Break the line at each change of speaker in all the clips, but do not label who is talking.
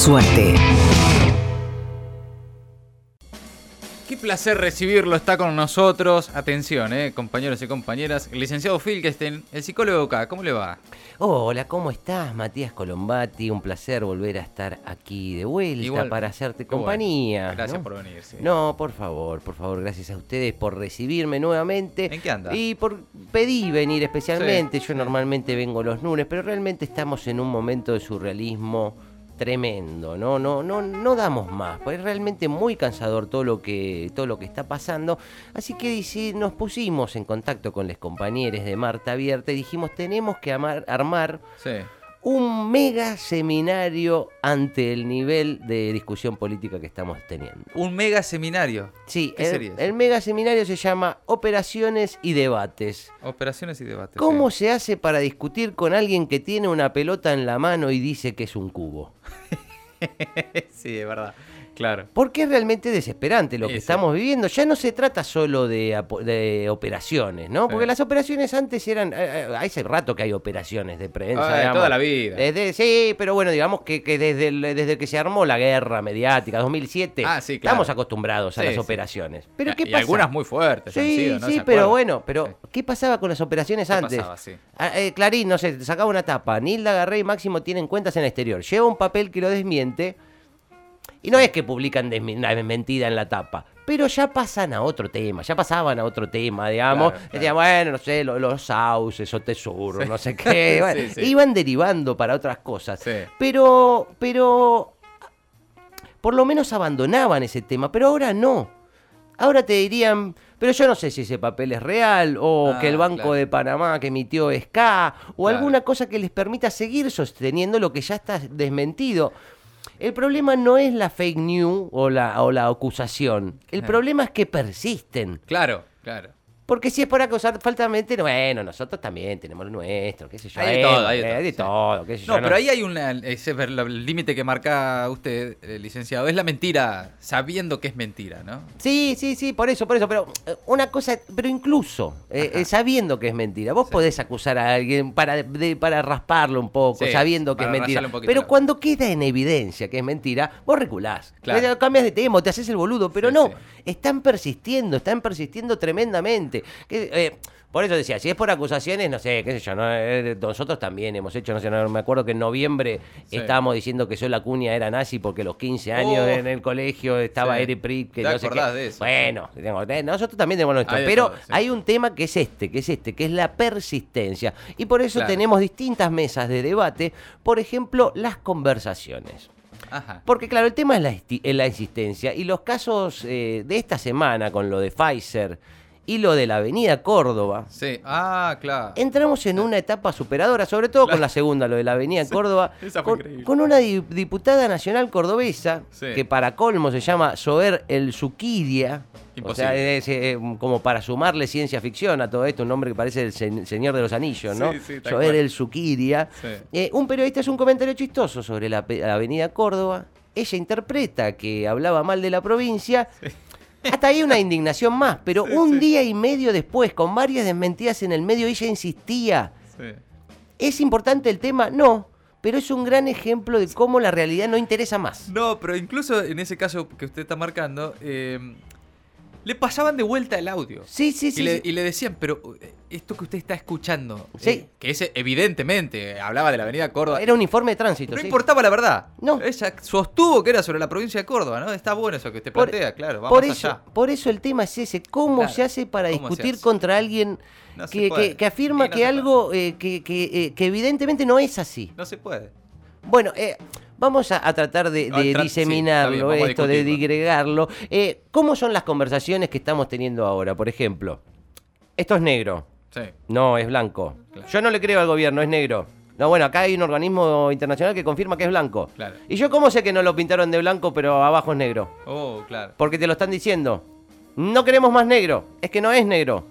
Suerte.
Qué placer recibirlo, está con nosotros. Atención, eh, compañeros y compañeras. El licenciado Filkestein, el psicólogo acá, ¿cómo le va?
Hola, ¿cómo estás? Matías Colombati, un placer volver a estar aquí de vuelta
Igual-
para hacerte
bueno.
compañía.
Gracias
¿no?
por venir. sí.
No, por favor, por favor, gracias a ustedes por recibirme nuevamente.
¿En qué anda?
Y por pedí venir especialmente. Yo normalmente vengo los lunes, pero realmente estamos en un momento de surrealismo tremendo, ¿no? No, no, no damos más, porque es realmente muy cansador todo lo que, todo lo que está pasando. Así que dici- nos pusimos en contacto con los compañeros de Marta Abierta y dijimos, tenemos que amar- armar
Sí.
Un mega seminario ante el nivel de discusión política que estamos teniendo.
Un mega seminario.
Sí,
¿Qué sería
el,
eso?
el mega seminario se llama Operaciones y Debates.
Operaciones y debates.
¿Cómo
sí.
se hace para discutir con alguien que tiene una pelota en la mano y dice que es un cubo?
sí, es verdad. Claro.
Porque es realmente desesperante lo que estamos viviendo. Ya no se trata solo de, de operaciones, ¿no? Porque
Sí.
las operaciones antes eran... eh, eh, hace rato que hay operaciones de prensa.
Ah,
digamos.
toda la vida.
Desde, sí, pero bueno, digamos que, que desde, el- desde que se armó la guerra mediática, 2007,
Ah, sí, claro.
estamos acostumbrados a
Sí,
las operaciones. Pero ¿qué
y
pasa?
algunas muy fuertes han
Sí,
sido, ¿no?
sí,
¿Se
pero bueno, pero. ¿qué pasaba con las operaciones
¿Qué
antes?
pasaba?
Ah, eh, Clarín, no sé, sacaba una tapa, Nilda Garré y Máximo tienen cuentas en el exterior, lleva un papel que lo desmiente y no es que publican una desmentida en la tapa, pero ya pasan a otro tema, ya pasaban a otro tema, digamos,
Claro, claro.
decían, bueno, no sé, lo- los sauces o tesoros, no sé qué,
Sí,
bueno,
sí.
iban derivando para otras cosas,
Sí.
pero, pero, por lo menos abandonaban ese tema, pero ahora no. Ahora te dirían, pero yo no sé si ese papel es real, o
Ah,
que el Banco
claro.
de Panamá que emitió SCA, o
Claro.
alguna cosa que les permita seguir sosteniendo lo que ya está desmentido. El problema no es la fake news o la, o la acusación. El problema es que persisten.
Claro, claro.
Porque si es por acusar falsamente, bueno, nosotros también tenemos lo nuestro, qué sé yo.
Hay de todo, hay de
eh,
todo,
de
sí.
todo, qué sé yo,
No, pero ahí hay el límite que marca usted, eh, licenciado, es la mentira, sabiendo que es mentira, ¿no?
Sí, sí, sí, por eso, por eso, pero eh, una cosa, pero incluso eh, eh, sabiendo que es mentira, vos
Sí.
podés acusar a alguien para, de- para rasparlo un poco,
Sí,
sabiendo que es
para
mentira,
un poquito
pero cuando queda en evidencia que es mentira, vos reculás,
Claro.
Cambias de tema, o te haces el boludo, pero
Sí,
no,
sí.
están persistiendo, están persistiendo tremendamente. Que, eh, por eso decía, si es por acusaciones, no sé, qué sé yo, no, Eh, nosotros también hemos hecho, no sé, no, me acuerdo que en noviembre
Sí.
estábamos diciendo que yo la cuña era nazi porque a los 15 años
Oh.
en el colegio estaba
Sí.
Eric Prick, que
¿Te
no sé qué.
acordás de eso?
Bueno, nosotros también tenemos nuestro,
Hay
pero
sí.
hay un tema que es este, que es este, que es la persistencia. Y por eso
Claro.
tenemos distintas mesas de debate, por ejemplo, las conversaciones.
Ajá.
Porque claro, el tema es la, es la insistencia y los casos eh, de esta semana con lo de Pfizer y lo de la Avenida Córdoba,
Sí, ah, claro.
entramos en una etapa superadora, sobre todo con la segunda, lo de la Avenida Córdoba,
esa fue
con,
increíble.
con una di- diputada nacional cordobesa,
Sí.
que para colmo se llama Soer El Zuquiria. O sea, es eh, como para sumarle ciencia ficción a todo esto, un nombre que parece el se- Señor de los Anillos, ¿no?
Sí, sí, cual.
El Zuquiria.
Sí.
Eh, un periodista hace un comentario chistoso sobre la, la avenida Córdoba. Ella interpreta que hablaba mal de la provincia. Hasta ahí una indignación más, pero
Sí,
un
sí.
día y medio después, con varias desmentidas en el medio, ella insistía.
Sí.
¿Es importante el tema? No, pero es un gran ejemplo de cómo la realidad no interesa más.
No, pero incluso en ese caso que usted está marcando, eh, le pasaban de vuelta el audio.
Sí, sí, sí.
y, le,
sí.
y le decían, pero eh, esto que usted está escuchando,
Sí.
eh, que es evidentemente, hablaba de la avenida Córdoba,
Era un informe de tránsito.
no
sí.
importaba la verdad.
No.
Ella sostuvo que era sobre la provincia de Córdoba, ¿no? Está bueno eso que usted
Por-
plantea, claro, vamos
Por eso,
allá.
por eso el tema es ese, ¿cómo
Claro.
se hace para
¿Cómo se
discutir
hace?
contra alguien
No se
que, que- que afirma
no
que algo eh, que, que, eh, que evidentemente no es así?
No se puede.
Bueno, eh, vamos a, a tratar de,
Ah,
de
tra- sí, está bien,
diseminarlo, esto, de digregarlo. Eh, ¿Cómo son las conversaciones que estamos teniendo ahora? Por ejemplo, esto es negro,
Sí.
no es blanco.
Claro.
Yo no le creo al gobierno, es negro. No, bueno, acá hay un organismo internacional que confirma que es blanco.
Claro.
¿Y yo cómo sé que no lo pintaron de blanco pero abajo es negro?
Oh, claro.
Porque te lo están diciendo. No queremos más negro, es que no es negro.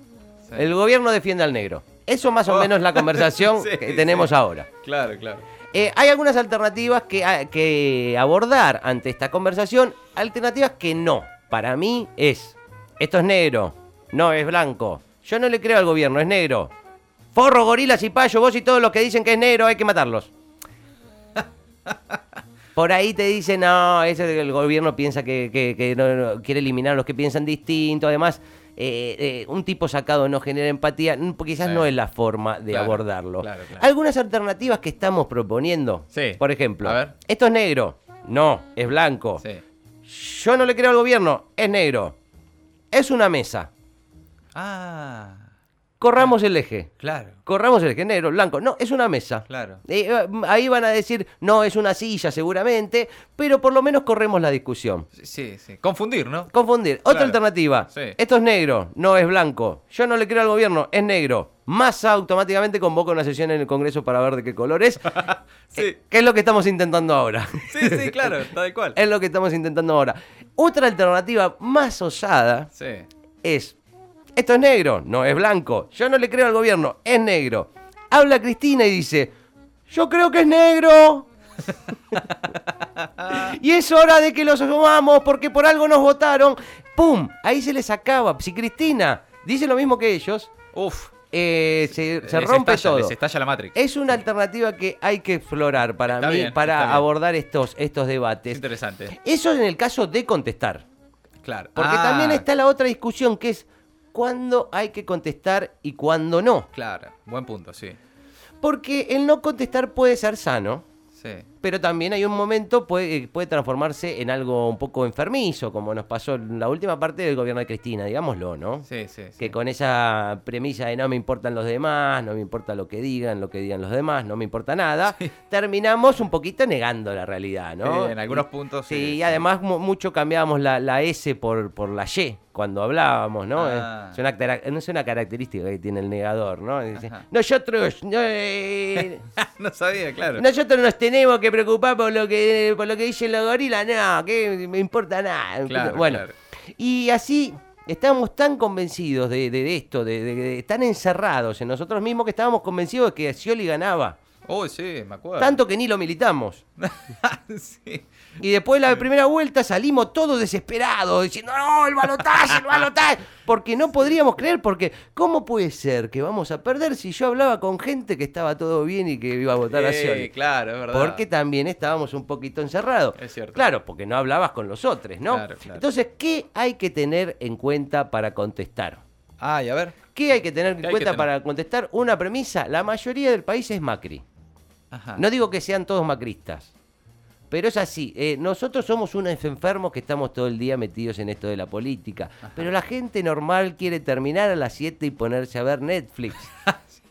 Sí.
El gobierno defiende al negro. Eso más o
Oh.
menos la conversación
Sí,
que tenemos
sí.
ahora.
Claro, claro.
Eh, hay algunas alternativas que, a- que abordar ante esta conversación, alternativas que no. Para mí es, esto es negro, no es blanco. Yo no le creo al gobierno, es negro. Forro, gorilas y payo, vos y todos los que dicen que es negro hay que matarlos. Por ahí te dicen, no, que el gobierno piensa que, que- que no- no, quiere eliminar a los que piensan distinto. Además, eh, eh, un tipo sacado no genera empatía, quizás
Sí.
no es la forma de
Claro,
abordarlo.
claro, claro.
Algunas alternativas que estamos proponiendo,
Sí.
por ejemplo,
A ver.
esto es negro, no, es blanco.
Sí.
Yo no le creo al gobierno, es negro. Es una mesa.
Ah,
Corramos el eje.
claro,
Corramos el eje, negro, blanco. No, es una mesa.
claro.
Eh, ahí van a decir, no, es una silla seguramente, pero por lo menos corremos la discusión.
Sí, Sí, sí. Confundir, ¿no?
Confundir. Otra alternativa.
Sí.
Esto es negro, no es blanco. Yo no le creo al gobierno, es negro. Massa automáticamente convoca una sesión en el Congreso para ver de qué color es.
Sí.
Eh, ¿Qué es lo que estamos intentando ahora?
Sí, sí, claro, tal cual.
es lo que estamos intentando ahora. Otra alternativa más osada
Sí.
es, esto es negro, no es blanco. Yo no le creo al gobierno, es negro. Habla Cristina y dice, yo creo que es negro. y es hora de que los asumamos porque por algo nos votaron. ¡Pum! Ahí se les acaba. Si Cristina dice lo mismo que ellos,
Uf.
eh, se, se rompe
estalla,
todo.
Les estalla la Matrix.
Es una alternativa que hay que explorar para
Está
mí,
bien,
para
bien.
abordar estos, estos
Es
debates.
interesante.
Eso en el caso de contestar.
Claro.
Porque
Ah,
también está la otra discusión que es cuándo hay que contestar y cuándo no.
Claro, buen punto, sí.
Porque el no contestar puede ser sano,
Sí.
Pero también hay un momento, puede, puede transformarse en algo un poco enfermizo, como nos pasó en la última parte del gobierno de Cristina, digámoslo, ¿no?
Sí, sí, sí.
Que con esa premisa de no me importan los demás, no me importa lo que digan, lo que digan los demás, no me importa nada, terminamos un poquito negando la realidad, ¿no?
Sí, en algunos puntos
Sí,
sí,
y además mu- mucho cambiábamos la, la S por, por la Y cuando hablábamos, ¿no?
Ah.
Es, una, es una característica que tiene el negador, ¿no? Dice, nosotros, no, eh,
no sabía, claro.
nosotros nos tenemos que preocupar por lo que, por lo que dicen los gorilas, no, que me importa nada.
Claro,
bueno,
claro.
y así estábamos tan convencidos de, de- de esto, de- tan encerrados en nosotros mismos que estábamos convencidos de que Scioli ganaba.
Uy, sí, me acuerdo.
Tanto que ni lo militamos.
sí.
Y después de la primera vuelta salimos todos desesperados, diciendo, no, el balotaje, el balotaje. Porque no podríamos creer, porque ¿cómo puede ser que vamos a perder si yo hablaba con gente que estaba todo bien y que iba a votar a
Sí,
Scioli?
claro, es verdad.
Porque también estábamos un poquito encerrados.
Es cierto.
Claro, porque no hablabas con los otros, ¿no?
Claro, claro.
Entonces, ¿qué hay que tener en cuenta para contestar?
Ay, a ver.
¿Qué hay que tener
¿Qué
en cuenta para contestar? Una premisa, la mayoría del país es Macri.
Ajá.
No digo que sean todos macristas, pero es así. eh, nosotros somos unos enfermos que estamos todo el día metidos en esto de la política. Pero la gente normal quiere terminar a las 7 y ponerse a ver Netflix.
sí,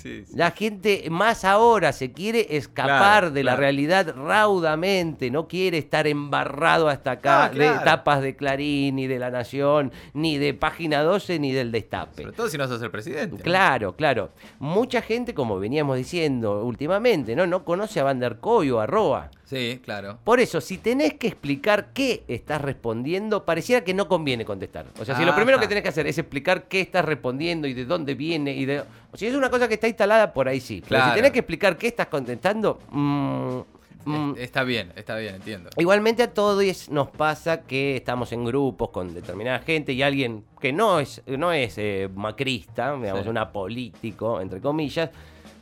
sí.
La gente más ahora se quiere escapar
Claro,
de la realidad raudamente, no quiere estar embarrado hasta acá
Ah, claro.
de tapas de Clarín, ni de La Nación, ni de Página 12, ni del Destape.
Sobre todo si no sos el presidente. ¿no?
Claro, claro. Mucha gente, como veníamos diciendo últimamente, ¿no? No conoce a Van der Koy o a Roa.
Sí, claro.
Por eso, si tenés que explicar qué estás respondiendo, pareciera que no conviene contestar. O sea, si lo primero
Ajá.
que tenés que hacer es explicar qué estás respondiendo y de dónde viene y de... O si es una cosa que está instalada, por ahí sí. Pero si
Claro.
tenés que explicar qué estás contestando... mm, mm,
Es- Está bien, está bien, entiendo.
Igualmente a todos nos pasa que estamos en grupos con determinada gente y alguien que no es, no es eh, macrista, digamos,
Sí.
un apolítico, entre comillas,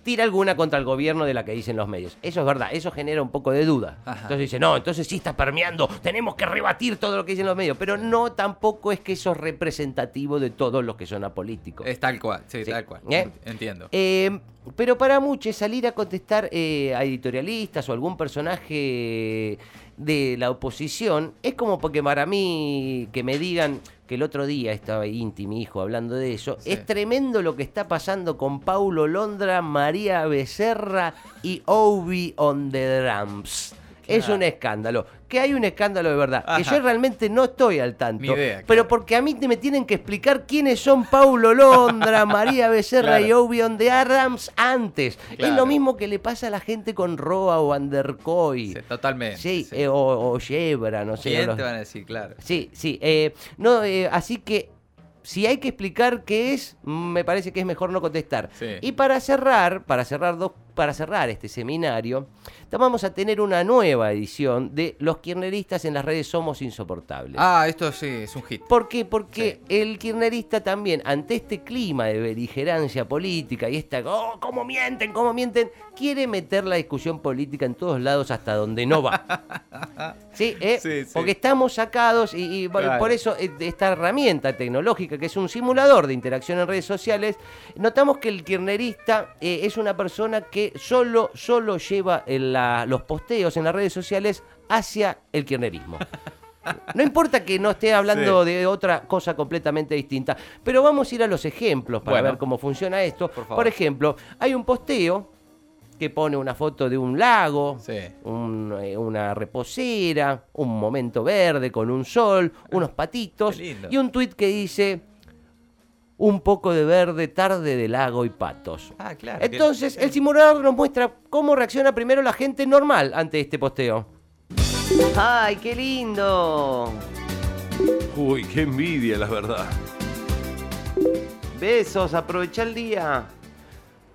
tira alguna contra el gobierno de la que dicen los medios. Eso es verdad, eso genera un poco de duda.
Ajá.
Entonces dice, no, entonces sí está permeando, tenemos que rebatir todo lo que dicen los medios, pero no tampoco es que eso es representativo de todos los que son apolíticos.
Es tal cual, sí,
Sí.
tal cual.
¿Eh?
Entiendo.
Eh, pero para muchos salir a contestar eh, a editorialistas o algún personaje de la oposición es como porque para mí que me digan que el otro día estaba Inti, mi hijo, hablando de eso,
Sí.
es tremendo lo que está pasando con Paulo Londra, María Becerra y Obi on the drums. Es un escándalo. Que hay un escándalo de verdad. Que yo realmente no estoy al tanto.
Ni idea,
Pero porque a mí te- me tienen que explicar quiénes son Paulo Londra, María Becerra
Claro.
y Obi on the Adams antes. Es lo mismo que le pasa a la gente con Roa o Andercoy.
Sí, totalmente.
Sí,
sí.
eh, o, o Yebra, no sé.
¿Quién
no los-
te van a decir? Claro.
Sí, sí. eh, no, eh, así que si hay que explicar qué es, me parece que es mejor no contestar.
Sí.
Y para cerrar, para cerrar dos para cerrar este seminario, vamos a tener una nueva edición de Los Kirneristas en las redes Somos Insoportables.
Ah, esto sí, es un hit.
¿Por qué? Porque el kirnerista también, ante este clima de beligerancia política y esta, oh, cómo mienten, cómo mienten, quiere meter la discusión política en todos lados hasta donde no va. ¿Sí? ¿Eh?
Sí, sí.
Porque estamos sacados y, y por-
Claro.
por eso eh, esta herramienta tecnológica que es un simulador de interacción en redes sociales, notamos que el kirnerista eh, es una persona que solo, solo lleva en la- los posteos en las redes sociales hacia el kirnerismo. No importa que no esté hablando
Sí.
de otra cosa completamente distinta, pero vamos a ir a los ejemplos para
Bueno.
ver cómo funciona esto.
Por
ejemplo, hay un posteo que pone una foto de un lago,
Sí.
un, eh, una reposera, un momento verde con un sol, unos patitos y un tuit que dice un poco de verde, tarde de lago y patos.
Ah, claro.
Entonces, el simulador nos muestra cómo reacciona primero la gente normal ante este posteo. ¡Ay, qué lindo!
Uy, qué envidia, la verdad.
Besos, aprovecha el día.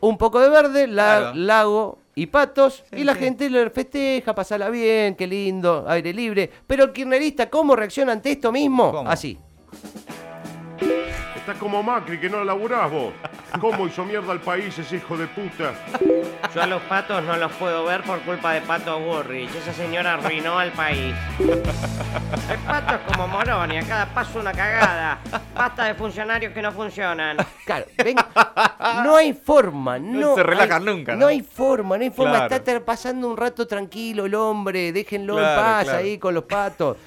Un poco de verde, la-
Claro.
lago y patos.
Sí,
y la
sí.
gente le festeja, pasala bien, qué lindo, aire libre. Pero el kirnerista, ¿cómo reacciona ante esto mismo?
¿Cómo?
Así.
Estás como Macri, que no laburás vos. ¿Cómo hizo mierda al país ese hijo de puta?
Yo a los patos no los puedo ver por culpa de Pato Burrich. Esa señora arruinó al país. El pato es como Morón y a cada paso una cagada. Basta de funcionarios que no funcionan.
Claro, ven, no hay forma, no.
se relajan
hay-
nunca,
¿no?
¿no?
hay forma, no hay forma.
Claro.
Está ter- pasando un rato tranquilo el hombre, déjenlo
Claro,
en paz
claro.
ahí con los patos.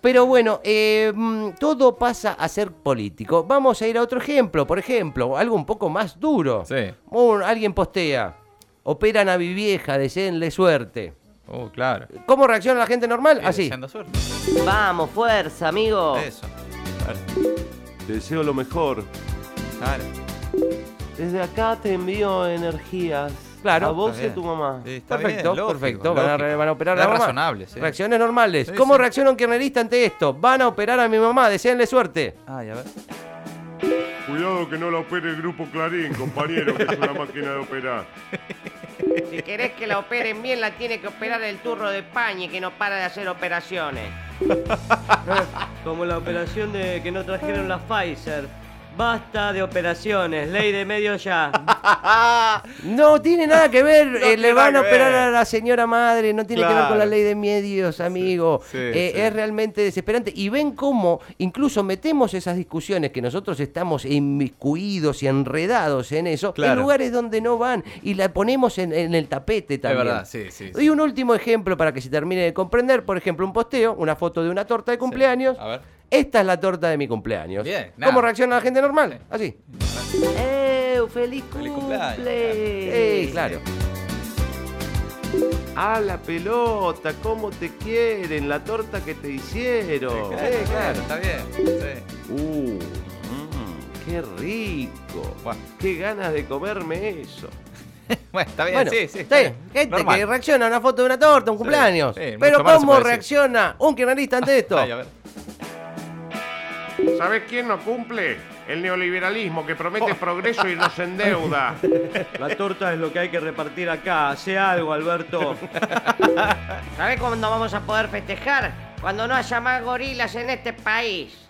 Pero bueno, eh, mm, todo pasa a ser político. Vamos a ir a otro ejemplo, por ejemplo, algo un poco más duro.
Sí.
Un- alguien postea, operan a mi vieja, deseenle suerte.
Oh, claro.
¿Cómo reacciona la gente normal?
Sí,
Así.
deseando suerte.
Vamos, fuerza, amigo.
Eso.
Te deseo lo mejor.
Claro.
Desde acá te envío energías. Claro.
A vos y a tu
mamá.
Sí, está
perfecto,
bien, lógico,
perfecto. Van a, van a operar a la mamá.
razonable, sí.
Reacciones normales.
Sí,
¿Cómo
sí.
reacciona un kirnerista ante esto? Van a operar a mi mamá, deseenle suerte.
Ay, a ver.
Cuidado que no la opere el grupo Clarín, compañero, que es una máquina de operar.
Si querés que la operen bien, la tiene que operar el turro de Pañi que no para de hacer operaciones. Como la operación de que no trajeron la Pfizer. Basta de operaciones, ley de medio ya.
No tiene nada que ver, eh, le van a operar
ver.
a la señora madre, no tiene que ver con la ley de medios, amigo.
sí,
Eh,
sí.
Es realmente desesperante. Y ven cómo incluso metemos esas discusiones que nosotros estamos inmiscuidos y enredados en eso, en lugares donde no van y la ponemos en, en el tapete también.
verdad, sí, sí,
Y un último ejemplo para que se termine de comprender, por ejemplo, un posteo, una foto de una torta de cumpleaños.
A ver.
Esta es la torta de mi cumpleaños.
Bien,
¿Cómo
nada.
reacciona la gente normal? Así. ¡Eh! ¡Feliz,
Feliz
cumple!
cumpleaños.
Eh, claro.
Ah, la pelota, cómo te quieren, la torta que te hicieron.
Claro, claro, está bien. Sí.
Uh, mm, qué rico.
Bueno.
Qué ganas de comerme eso.
Bueno, está bien,
Bueno,
sí, sí.
está bien. Gente
Normal.
que reacciona a una foto de una torta, un cumpleaños.
sí,
Pero ¿cómo reacciona un kirchnerista ante esto?
Ay, a ver.
¿Sabes quién no cumple? El neoliberalismo que promete progreso y nos endeuda.
La torta es lo que hay que repartir acá. Hace algo, Alberto. ¿Sabés cuándo vamos a poder festejar? Cuando no haya más gorilas en este país.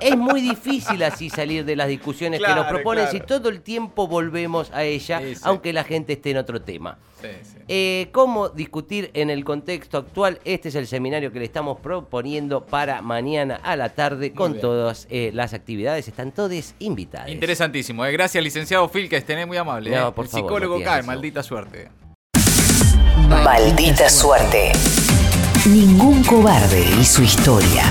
Es muy difícil así salir de las discusiones que nos proponen
claro.
si todo el tiempo volvemos a ella,
Sí, sí.
aunque la gente esté en otro tema.
Sí, sí.
Eh, ¿Cómo discutir en el contexto actual? Este es el seminario que le estamos proponiendo para mañana a la tarde con
bien.
todas eh, las actividades. Están todos invitados.
Interesantísimo. eh. Gracias, licenciado Phil, que estén muy amable.
No,
eh.
por
El
favor,
psicólogo
Matías,
cae, maldita suerte.
Maldita suerte. Ningún cobarde y su historia.